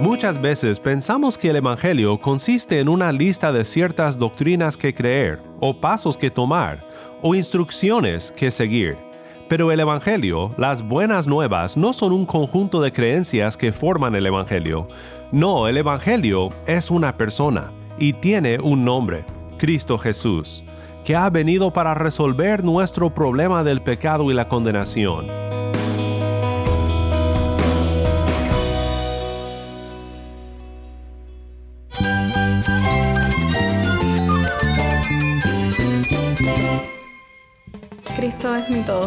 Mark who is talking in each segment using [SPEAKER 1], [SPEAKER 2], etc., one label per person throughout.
[SPEAKER 1] Muchas veces pensamos que el Evangelio consiste en una lista de ciertas doctrinas que creer, o pasos que tomar, o instrucciones que seguir. Pero el Evangelio, las buenas nuevas, no son un conjunto de creencias que forman el Evangelio. No, el Evangelio es una persona y tiene un nombre, Cristo Jesús, que ha venido para resolver nuestro problema del pecado y la condenación.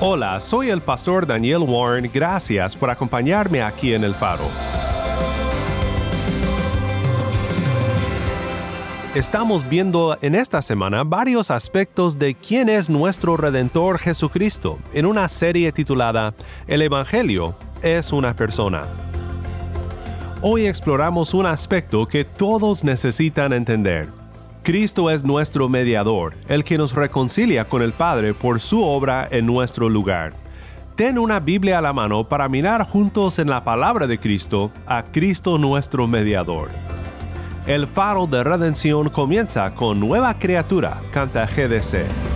[SPEAKER 1] Hola, soy el pastor Daniel Warren. Gracias por acompañarme aquí en El Faro. Estamos viendo en esta semana varios aspectos de quién es nuestro Redentor Jesucristo en una serie titulada El Evangelio es una persona. Hoy exploramos un aspecto que todos necesitan entender. Cristo es nuestro mediador, el que nos reconcilia con el Padre por su obra en nuestro lugar. Ten una Biblia a la mano para mirar juntos en la palabra de Cristo a Cristo nuestro mediador. El faro de redención comienza con Nueva Criatura, canta GDC.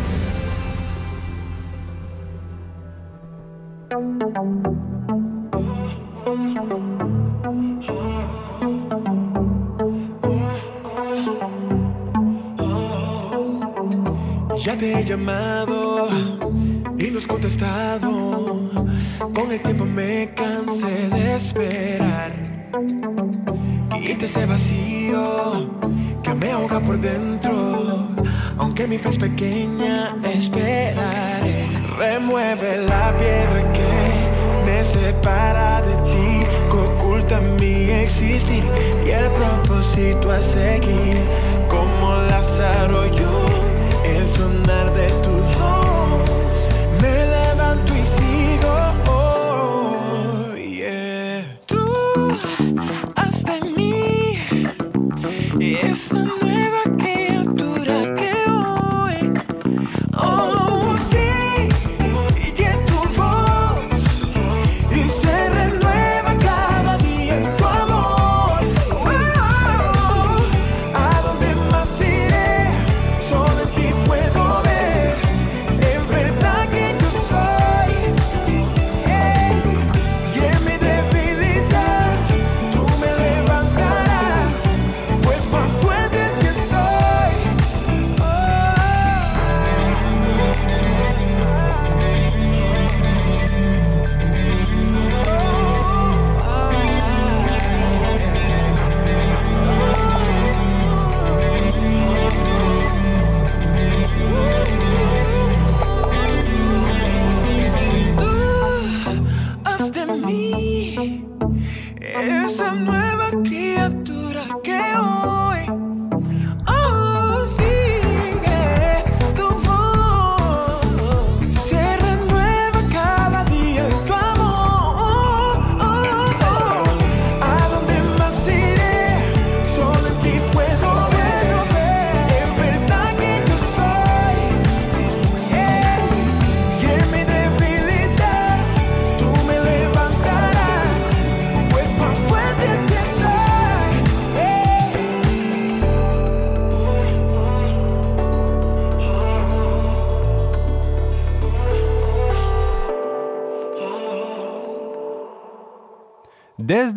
[SPEAKER 2] Propósito a seguir. Como Lázaro yo el sonar de tu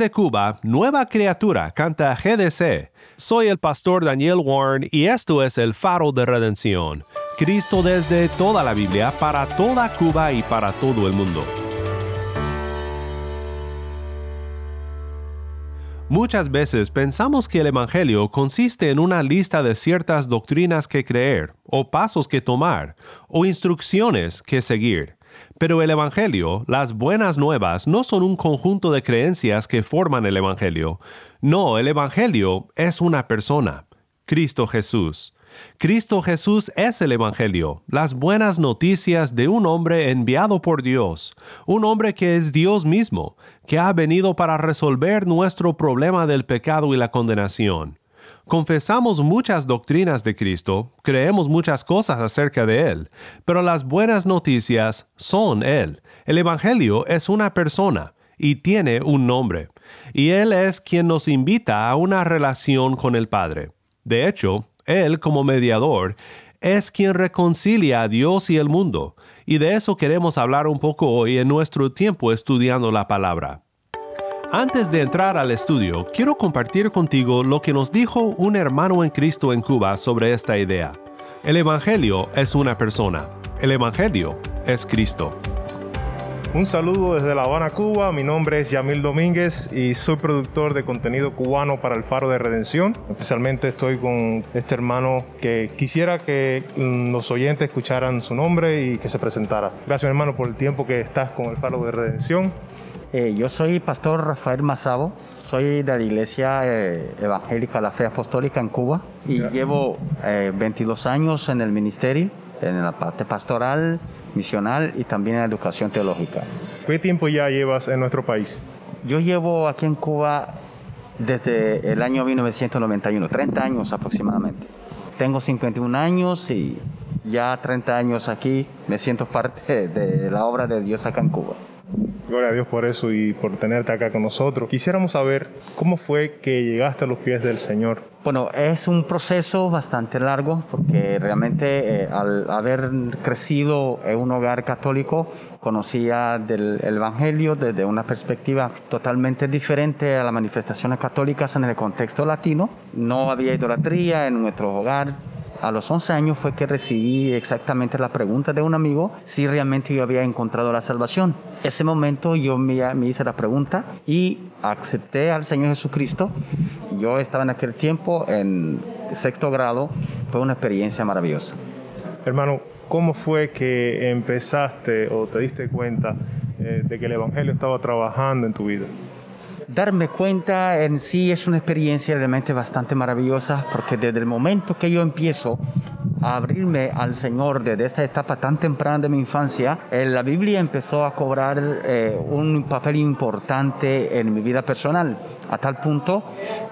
[SPEAKER 1] Cuba, Nueva Criatura canta GDC. Soy el pastor Daniel Warren y esto es el faro de redención. Cristo desde toda la Biblia para toda Cuba y para todo el mundo. Muchas veces pensamos que el Evangelio consiste en una lista de ciertas doctrinas que creer, o pasos que tomar, o instrucciones que seguir. Pero el Evangelio, las buenas nuevas, no son un conjunto de creencias que forman el Evangelio. No, el Evangelio es una persona, Cristo Jesús. Cristo Jesús es el Evangelio, las buenas noticias de un hombre enviado por Dios, un hombre que es Dios mismo, que ha venido para resolver nuestro problema del pecado y la condenación. Confesamos muchas doctrinas de Cristo, creemos muchas cosas acerca de Él, pero las buenas noticias son Él. El Evangelio es una persona y tiene un nombre, y Él es quien nos invita a una relación con el Padre. De hecho, Él como mediador es quien reconcilia a Dios y el mundo, y de eso queremos hablar un poco hoy en nuestro tiempo estudiando la palabra. Antes de entrar al estudio, quiero compartir contigo lo que nos dijo un hermano en Cristo en Cuba sobre esta idea. El Evangelio es una persona. El Evangelio es Cristo.
[SPEAKER 3] Un saludo desde La Habana, Cuba. Mi nombre es Yamil Domínguez y soy productor de contenido cubano para el Faro de Redención. Especialmente estoy con este hermano que quisiera que los oyentes escucharan su nombre y que se presentara. Gracias hermano por el tiempo que estás con el Faro de Redención.
[SPEAKER 4] Eh, yo soy pastor Rafael Mazabo, soy de la Iglesia eh, Evangélica La Fe Apostólica en Cuba y llevo 22 eh, años en el ministerio, en la parte pastoral, misional y también en la educación teológica.
[SPEAKER 3] ¿Qué tiempo ya llevas en nuestro país?
[SPEAKER 4] Yo llevo aquí en Cuba desde el año 1991, 30 años aproximadamente. Tengo 51 años y ya 30 años aquí me siento parte de la obra de Dios acá en Cuba.
[SPEAKER 3] Gloria a Dios por eso y por tenerte acá con nosotros. Quisiéramos saber cómo fue que llegaste a los pies del Señor.
[SPEAKER 4] Bueno, es un proceso bastante largo porque realmente eh, al haber crecido en un hogar católico conocía del Evangelio desde una perspectiva totalmente diferente a las manifestaciones católicas en el contexto latino. No había idolatría en nuestro hogar, a los 11 años fue que recibí exactamente la pregunta de un amigo si realmente yo había encontrado la salvación. Ese momento yo me, hice la pregunta y acepté al Señor Jesucristo. Yo estaba en aquel tiempo en sexto grado. Fue una experiencia maravillosa.
[SPEAKER 3] Hermano, ¿cómo fue que empezaste o te diste cuenta eh, de que el Evangelio estaba trabajando en tu vida?
[SPEAKER 4] Darme cuenta en sí es una experiencia realmente bastante maravillosa porque desde el momento que yo empiezo a abrirme al Señor desde esta etapa tan temprana de mi infancia, eh, la Biblia empezó a cobrar eh, un papel importante en mi vida personal, a tal punto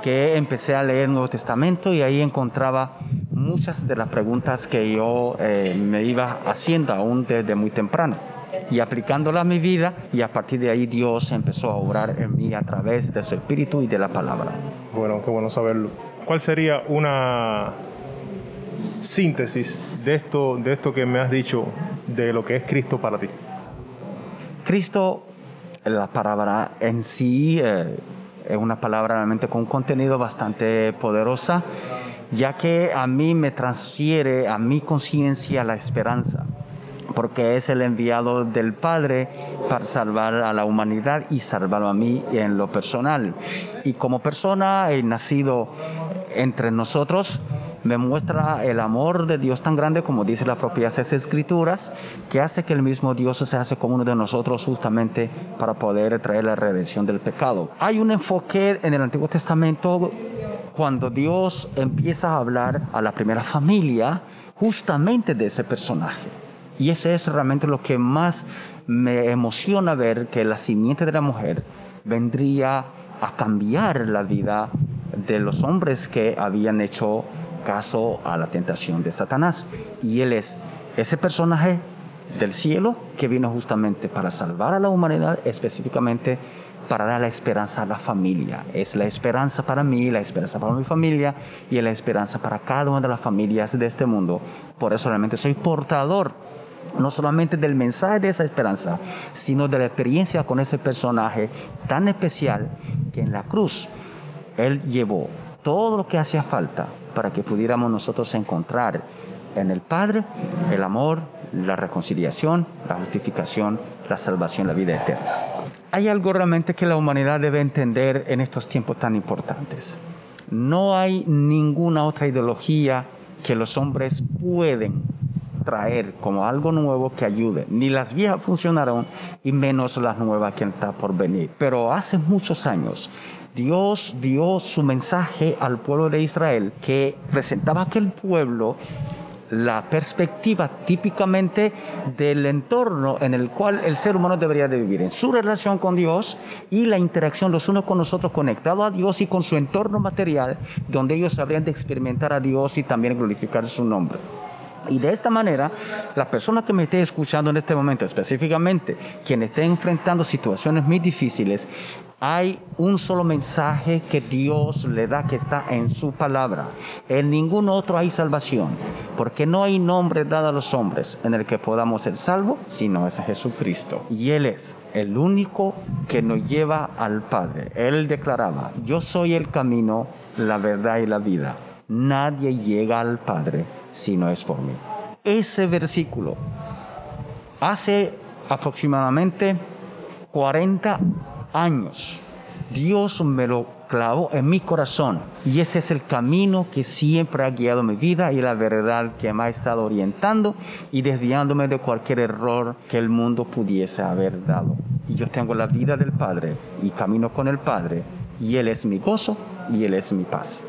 [SPEAKER 4] que empecé a leer el Nuevo Testamento y ahí encontraba muchas de las preguntas que yo eh, me iba haciendo aún desde muy temprano y aplicándola a mi vida y a partir de ahí Dios empezó a obrar en mí a través de su espíritu y de la palabra.
[SPEAKER 3] Bueno, qué bueno saberlo. ¿Cuál sería una síntesis de esto, de esto que me has dicho de lo que es Cristo para ti?
[SPEAKER 4] Cristo, la palabra en sí eh, es una palabra realmente con un contenido bastante poderosa, ya que a mí me transfiere a mi conciencia la esperanza porque es el enviado del Padre para salvar a la humanidad y salvarlo a mí en lo personal. Y como persona he nacido entre nosotros, me muestra el amor de Dios tan grande como dice la propia escrituras, que hace que el mismo Dios se hace como uno de nosotros justamente para poder traer la redención del pecado. Hay un enfoque en el Antiguo Testamento cuando Dios empieza a hablar a la primera familia justamente de ese personaje. Y ese es realmente lo que más me emociona ver, que la simiente de la mujer vendría a cambiar la vida de los hombres que habían hecho caso a la tentación de Satanás. Y él es ese personaje del cielo que vino justamente para salvar a la humanidad, específicamente para dar la esperanza a la familia. Es la esperanza para mí, la esperanza para mi familia y la esperanza para cada una de las familias de este mundo. Por eso realmente soy portador no solamente del mensaje de esa esperanza, sino de la experiencia con ese personaje tan especial que en la cruz Él llevó todo lo que hacía falta para que pudiéramos nosotros encontrar en el Padre el amor, la reconciliación, la justificación, la salvación, la vida eterna. Hay algo realmente que la humanidad debe entender en estos tiempos tan importantes. No hay ninguna otra ideología que los hombres pueden traer como algo nuevo que ayude. Ni las viejas funcionaron y menos las nuevas que está por venir. Pero hace muchos años Dios dio su mensaje al pueblo de Israel que presentaba a aquel pueblo la perspectiva típicamente del entorno en el cual el ser humano debería de vivir, en su relación con Dios y la interacción los unos con nosotros conectado a Dios y con su entorno material, donde ellos habrían de experimentar a Dios y también glorificar su nombre. Y de esta manera, la persona que me esté escuchando en este momento, específicamente quien esté enfrentando situaciones muy difíciles, hay un solo mensaje que Dios le da que está en su palabra. En ningún otro hay salvación, porque no hay nombre dado a los hombres en el que podamos ser salvos, sino es Jesucristo. Y Él es el único que nos lleva al Padre. Él declaraba, yo soy el camino, la verdad y la vida. Nadie llega al Padre si no es por mí. Ese versículo hace aproximadamente 40 años. Dios me lo clavó en mi corazón y este es el camino que siempre ha guiado mi vida y la verdad que me ha estado orientando y desviándome de cualquier error que el mundo pudiese haber dado. Y yo tengo la vida del Padre y camino con el Padre y Él es mi gozo y Él es mi paz.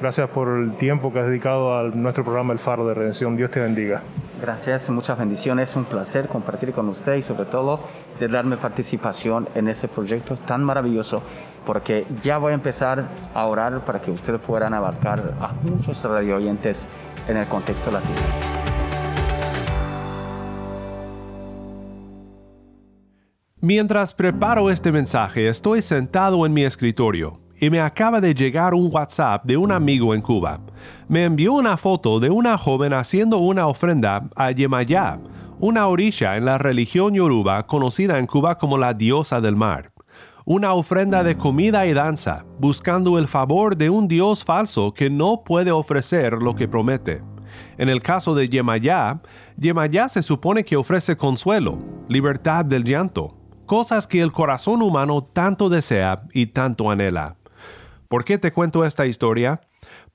[SPEAKER 3] Gracias por el tiempo que has dedicado a nuestro programa El Faro de Redención. Dios te bendiga.
[SPEAKER 4] Gracias, muchas bendiciones. Es un placer compartir con usted y sobre todo de darme participación en ese proyecto tan maravilloso porque ya voy a empezar a orar para que ustedes puedan abarcar a muchos radio oyentes en el contexto latino.
[SPEAKER 1] Mientras preparo este mensaje, estoy sentado en mi escritorio y me acaba de llegar un WhatsApp de un amigo en Cuba. Me envió una foto de una joven haciendo una ofrenda a Yemayá, una orisha en la religión yoruba conocida en Cuba como la diosa del mar. Una ofrenda de comida y danza, buscando el favor de un dios falso que no puede ofrecer lo que promete. En el caso de Yemayá, Yemayá se supone que ofrece consuelo, libertad del llanto, cosas que el corazón humano tanto desea y tanto anhela. ¿Por qué te cuento esta historia?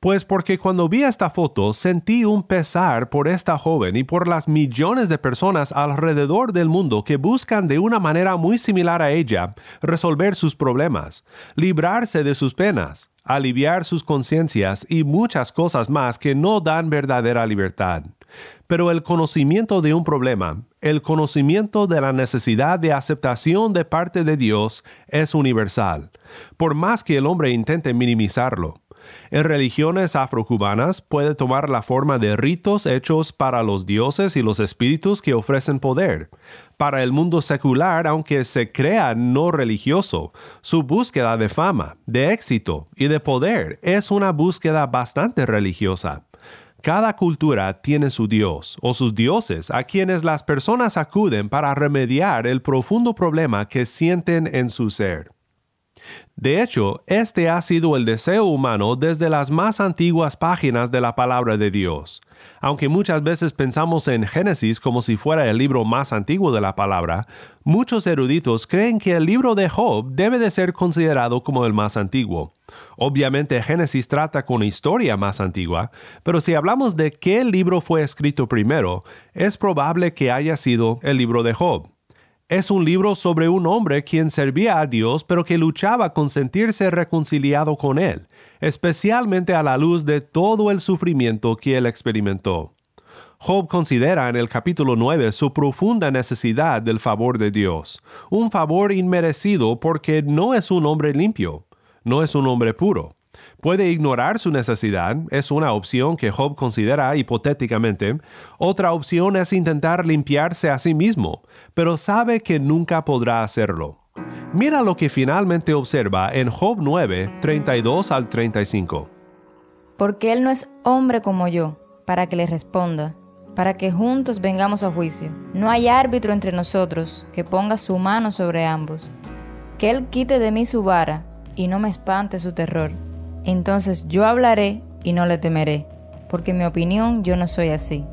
[SPEAKER 1] Pues porque cuando vi esta foto sentí un pesar por esta joven y por las millones de personas alrededor del mundo que buscan de una manera muy similar a ella resolver sus problemas, librarse de sus penas, aliviar sus conciencias y muchas cosas más que no dan verdadera libertad. Pero el conocimiento de un problema, el conocimiento de la necesidad de aceptación de parte de Dios es universal, por más que el hombre intente minimizarlo. En religiones afrocubanas puede tomar la forma de ritos hechos para los dioses y los espíritus que ofrecen poder. Para el mundo secular, aunque se crea no religioso, su búsqueda de fama, de éxito y de poder es una búsqueda bastante religiosa. Cada cultura tiene su dios o sus dioses a quienes las personas acuden para remediar el profundo problema que sienten en su ser. De hecho, este ha sido el deseo humano desde las más antiguas páginas de la palabra de Dios. Aunque muchas veces pensamos en Génesis como si fuera el libro más antiguo de la palabra, muchos eruditos creen que el libro de Job debe de ser considerado como el más antiguo. Obviamente Génesis trata con historia más antigua, pero si hablamos de qué libro fue escrito primero, es probable que haya sido el libro de Job. Es un libro sobre un hombre quien servía a Dios pero que luchaba con sentirse reconciliado con Él, especialmente a la luz de todo el sufrimiento que él experimentó. Job considera en el capítulo 9 su profunda necesidad del favor de Dios, un favor inmerecido porque no es un hombre limpio, no es un hombre puro. Puede ignorar su necesidad, es una opción que Job considera hipotéticamente. Otra opción es intentar limpiarse a sí mismo, pero sabe que nunca podrá hacerlo. Mira lo que finalmente observa en Job 9, 32 al 35.
[SPEAKER 5] Porque Él no es hombre como yo, para que le responda, para que juntos vengamos a juicio. No hay árbitro entre nosotros que ponga su mano sobre ambos. Que Él quite de mí su vara y no me espante su terror. Entonces yo hablaré y no le temeré, porque en mi opinión yo no soy así.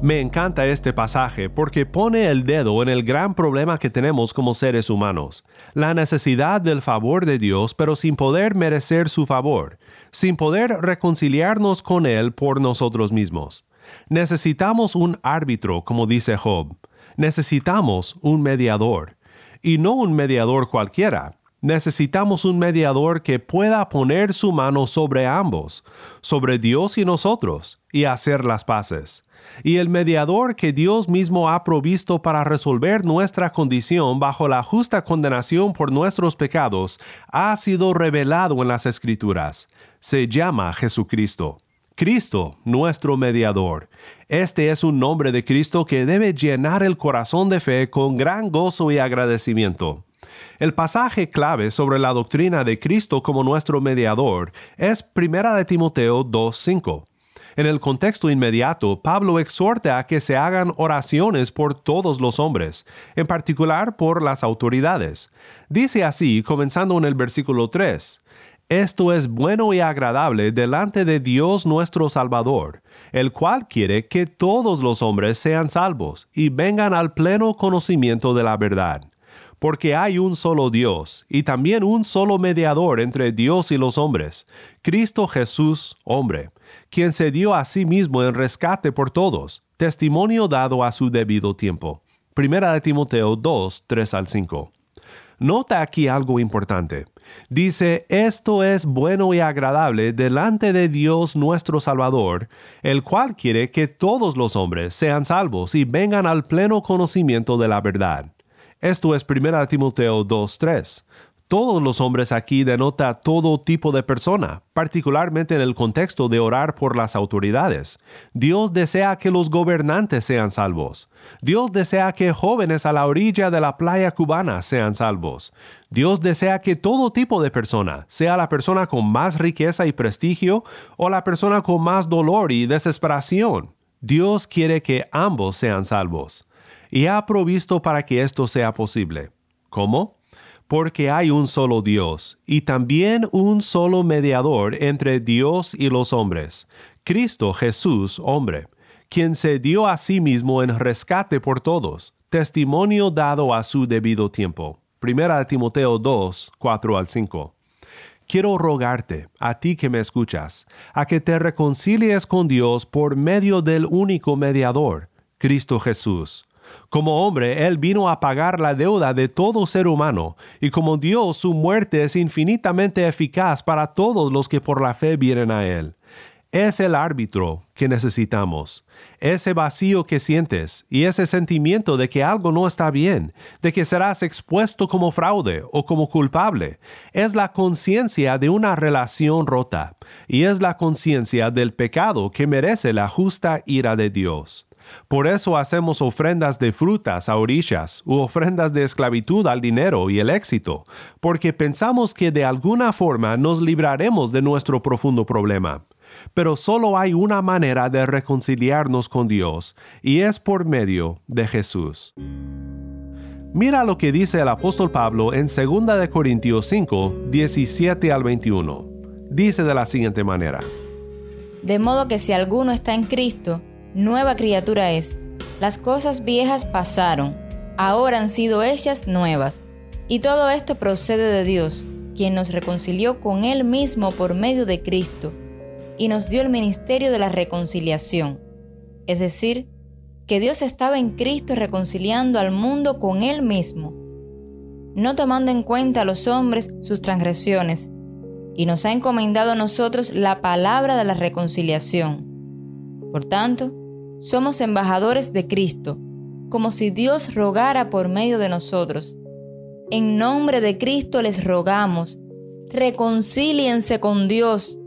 [SPEAKER 1] Me encanta este pasaje porque pone el dedo en el gran problema que tenemos como seres humanos, la necesidad del favor de Dios pero sin poder merecer su favor, sin poder reconciliarnos con Él por nosotros mismos. Necesitamos un árbitro, como dice Job. Necesitamos un mediador. Y no un mediador cualquiera, Necesitamos un mediador que pueda poner su mano sobre ambos, sobre Dios y nosotros, y hacer las paces. Y el mediador que Dios mismo ha provisto para resolver nuestra condición bajo la justa condenación por nuestros pecados ha sido revelado en las Escrituras. Se llama Jesucristo. Cristo, nuestro mediador. Este es un nombre de Cristo que debe llenar el corazón de fe con gran gozo y agradecimiento. El pasaje clave sobre la doctrina de Cristo como nuestro mediador es 1 de Timoteo 2.5. En el contexto inmediato, Pablo exhorta a que se hagan oraciones por todos los hombres, en particular por las autoridades. Dice así, comenzando en el versículo 3, Esto es bueno y agradable delante de Dios nuestro Salvador, el cual quiere que todos los hombres sean salvos y vengan al pleno conocimiento de la verdad porque hay un solo Dios y también un solo mediador entre Dios y los hombres, Cristo Jesús, hombre, quien se dio a sí mismo en rescate por todos, testimonio dado a su debido tiempo. Primera de Timoteo 2, 3 al 5. Nota aquí algo importante. Dice, esto es bueno y agradable delante de Dios nuestro Salvador, el cual quiere que todos los hombres sean salvos y vengan al pleno conocimiento de la verdad. Esto es 1 Timoteo 2.3. Todos los hombres aquí denota todo tipo de persona, particularmente en el contexto de orar por las autoridades. Dios desea que los gobernantes sean salvos. Dios desea que jóvenes a la orilla de la playa cubana sean salvos. Dios desea que todo tipo de persona, sea la persona con más riqueza y prestigio o la persona con más dolor y desesperación, Dios quiere que ambos sean salvos y ha provisto para que esto sea posible. ¿Cómo? Porque hay un solo Dios y también un solo mediador entre Dios y los hombres, Cristo Jesús, hombre, quien se dio a sí mismo en rescate por todos, testimonio dado a su debido tiempo. Primera Timoteo 2, 4 al 5 quiero rogarte, a ti que me escuchas, a que te reconcilies con Dios por medio del único mediador, Cristo Jesús, como hombre, Él vino a pagar la deuda de todo ser humano, y como Dios su muerte es infinitamente eficaz para todos los que por la fe vienen a Él. Es el árbitro que necesitamos. Ese vacío que sientes y ese sentimiento de que algo no está bien, de que serás expuesto como fraude o como culpable, es la conciencia de una relación rota y es la conciencia del pecado que merece la justa ira de Dios. Por eso hacemos ofrendas de frutas a orillas u ofrendas de esclavitud al dinero y el éxito, porque pensamos que de alguna forma nos libraremos de nuestro profundo problema. Pero solo hay una manera de reconciliarnos con Dios, y es por medio de Jesús. Mira lo que dice el apóstol Pablo en 2 Corintios 5, 17 al 21. Dice de la siguiente manera.
[SPEAKER 5] De modo que si alguno está en Cristo, nueva criatura es. Las cosas viejas pasaron, ahora han sido hechas nuevas. Y todo esto procede de Dios, quien nos reconcilió con Él mismo por medio de Cristo, y nos dio el ministerio de la reconciliación. Es decir, que Dios estaba en Cristo reconciliando al mundo con Él mismo, no tomando en cuenta a los hombres sus transgresiones, y nos ha encomendado a nosotros la palabra de la reconciliación. Por tanto, somos embajadores de Cristo, como si Dios rogara por medio de nosotros. En nombre de Cristo les rogamos, reconcíliense con Dios.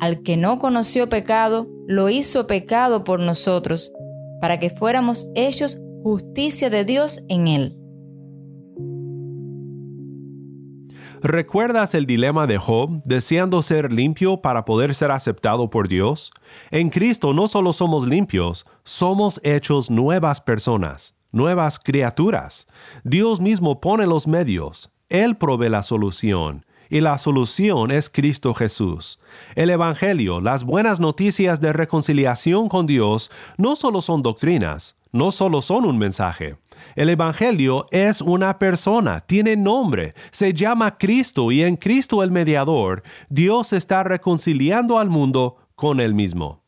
[SPEAKER 5] Al que no conoció pecado, lo hizo pecado por nosotros, para que fuéramos hechos justicia de Dios en él.
[SPEAKER 1] ¿Recuerdas el dilema de Job deseando ser limpio para poder ser aceptado por Dios? En Cristo no solo somos limpios, somos hechos nuevas personas, nuevas criaturas. Dios mismo pone los medios, Él provee la solución, y la solución es Cristo Jesús. El Evangelio, las buenas noticias de reconciliación con Dios, no solo son doctrinas, no solo son un mensaje. El Evangelio es una persona, tiene nombre, se llama Cristo y en Cristo el mediador, Dios está reconciliando al mundo con él mismo.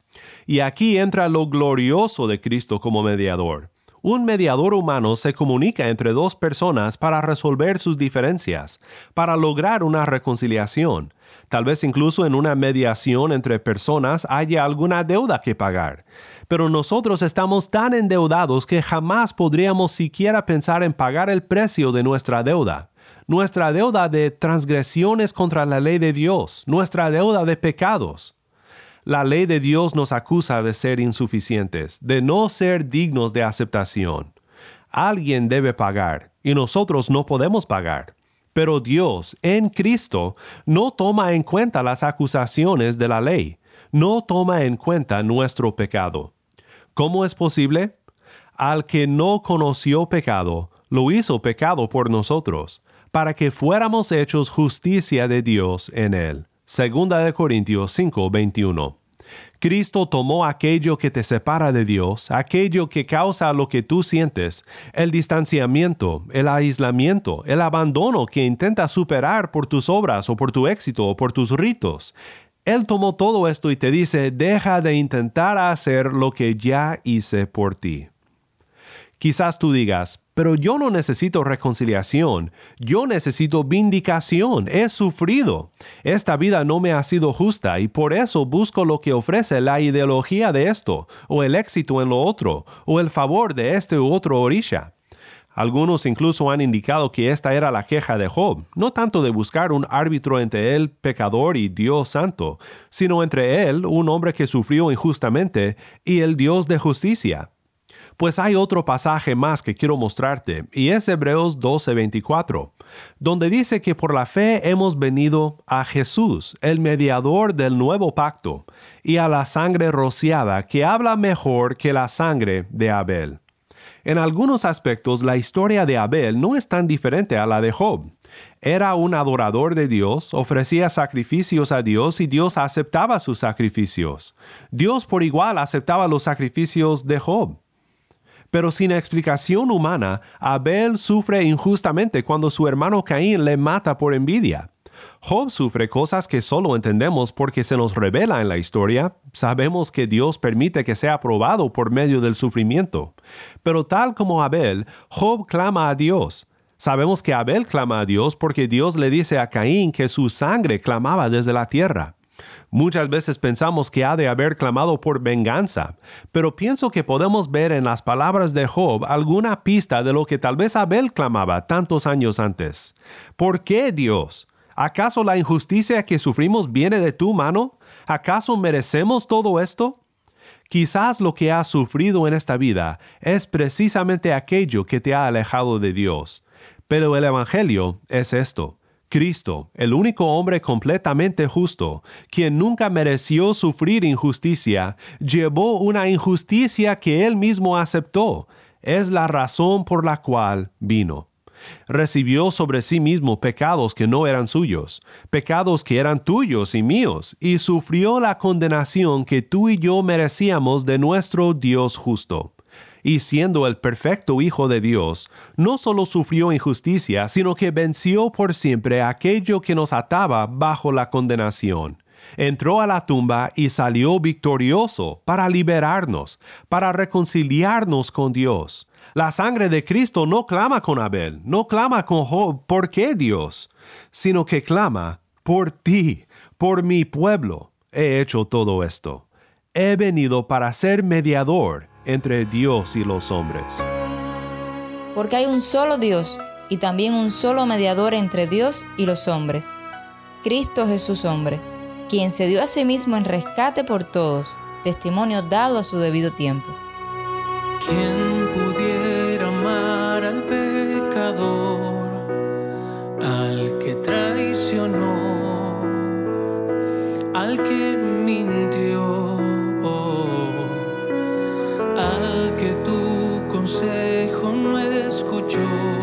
[SPEAKER 1] Y aquí entra lo glorioso de Cristo como mediador. Un mediador humano se comunica entre dos personas para resolver sus diferencias, para lograr una reconciliación. Tal vez incluso en una mediación entre personas haya alguna deuda que pagar. Pero nosotros estamos tan endeudados que jamás podríamos siquiera pensar en pagar el precio de nuestra deuda. Nuestra deuda de transgresiones contra la ley de Dios, nuestra deuda de pecados. La ley de Dios nos acusa de ser insuficientes, de no ser dignos de aceptación. Alguien debe pagar y nosotros no podemos pagar. Pero Dios, en Cristo, no toma en cuenta las acusaciones de la ley, no toma en cuenta nuestro pecado. ¿Cómo es posible? Al que no conoció pecado, lo hizo pecado por nosotros, para que fuéramos hechos justicia de Dios en él. Segunda de Corintios 5, 21. Cristo tomó aquello que te separa de Dios, aquello que causa lo que tú sientes, el distanciamiento, el aislamiento, el abandono que intenta superar por tus obras o por tu éxito o por tus ritos. Él tomó todo esto y te dice, deja de intentar hacer lo que ya hice por ti. Quizás tú digas, pero yo no necesito reconciliación, yo necesito vindicación, he sufrido. Esta vida no me ha sido justa y por eso busco lo que ofrece la ideología de esto, o el éxito en lo otro, o el favor de este u otro orisha. Algunos incluso han indicado que esta era la queja de Job, no tanto de buscar un árbitro entre él, pecador, y Dios santo, sino entre él, un hombre que sufrió injustamente, y el Dios de justicia. Pues hay otro pasaje más que quiero mostrarte, y es Hebreos 12:24, donde dice que por la fe hemos venido a Jesús, el mediador del nuevo pacto, y a la sangre rociada que habla mejor que la sangre de Abel. En algunos aspectos la historia de Abel no es tan diferente a la de Job. Era un adorador de Dios, ofrecía sacrificios a Dios y Dios aceptaba sus sacrificios. Dios por igual aceptaba los sacrificios de Job. Pero sin explicación humana, Abel sufre injustamente cuando su hermano Caín le mata por envidia. Job sufre cosas que solo entendemos porque se nos revela en la historia. Sabemos que Dios permite que sea probado por medio del sufrimiento. Pero tal como Abel, Job clama a Dios. Sabemos que Abel clama a Dios porque Dios le dice a Caín que su sangre clamaba desde la tierra. Muchas veces pensamos que ha de haber clamado por venganza, pero pienso que podemos ver en las palabras de Job alguna pista de lo que tal vez Abel clamaba tantos años antes. ¿Por qué Dios? ¿Acaso la injusticia que sufrimos viene de tu mano? ¿Acaso merecemos todo esto? Quizás lo que has sufrido en esta vida es precisamente aquello que te ha alejado de Dios. Pero el Evangelio es esto. Cristo, el único hombre completamente justo, quien nunca mereció sufrir injusticia, llevó una injusticia que él mismo aceptó. Es la razón por la cual vino. Recibió sobre sí mismo pecados que no eran suyos, pecados que eran tuyos y míos, y sufrió la condenación que tú y yo merecíamos de nuestro Dios justo y siendo el perfecto Hijo de Dios, no solo sufrió injusticia, sino que venció por siempre aquello que nos ataba bajo la condenación. Entró a la tumba y salió victorioso para liberarnos, para reconciliarnos con Dios. La sangre de Cristo no clama con Abel, no clama con Job, ¿por qué Dios? Sino que clama, por ti, por mi pueblo, he hecho todo esto. He venido para ser mediador entre Dios y los hombres.
[SPEAKER 5] Porque hay un solo Dios y también un solo mediador entre Dios y los hombres, Cristo Jesús hombre, quien se dio a sí mismo en rescate por todos, testimonio dado a su debido tiempo.
[SPEAKER 2] ¿Quién al que mintió? al que tu consejo no escuchó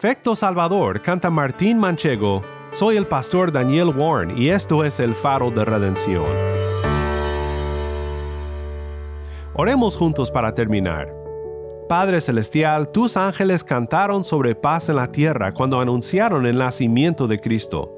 [SPEAKER 1] Perfecto Salvador, canta Martín Manchego. Soy el pastor Daniel Warren y esto es el faro de redención. Oremos juntos para terminar. Padre Celestial, tus ángeles cantaron sobre paz en la tierra cuando anunciaron el nacimiento de Cristo.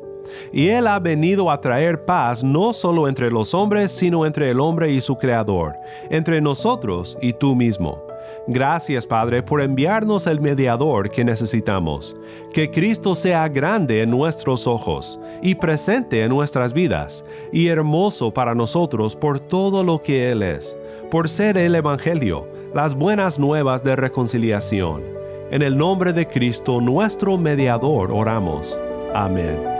[SPEAKER 1] Y Él ha venido a traer paz no solo entre los hombres, sino entre el hombre y su Creador, entre nosotros y tú mismo. Gracias Padre por enviarnos el mediador que necesitamos. Que Cristo sea grande en nuestros ojos y presente en nuestras vidas, y hermoso para nosotros por todo lo que Él es, por ser el Evangelio, las buenas nuevas de reconciliación. En el nombre de Cristo nuestro mediador oramos. Amén.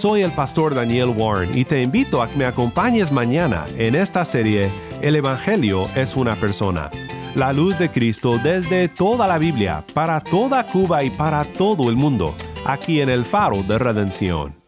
[SPEAKER 1] Soy el pastor Daniel Warren y te invito a que me acompañes mañana en esta serie El Evangelio es una persona. La luz de Cristo desde toda la Biblia, para toda Cuba y para todo el mundo, aquí en el faro de redención.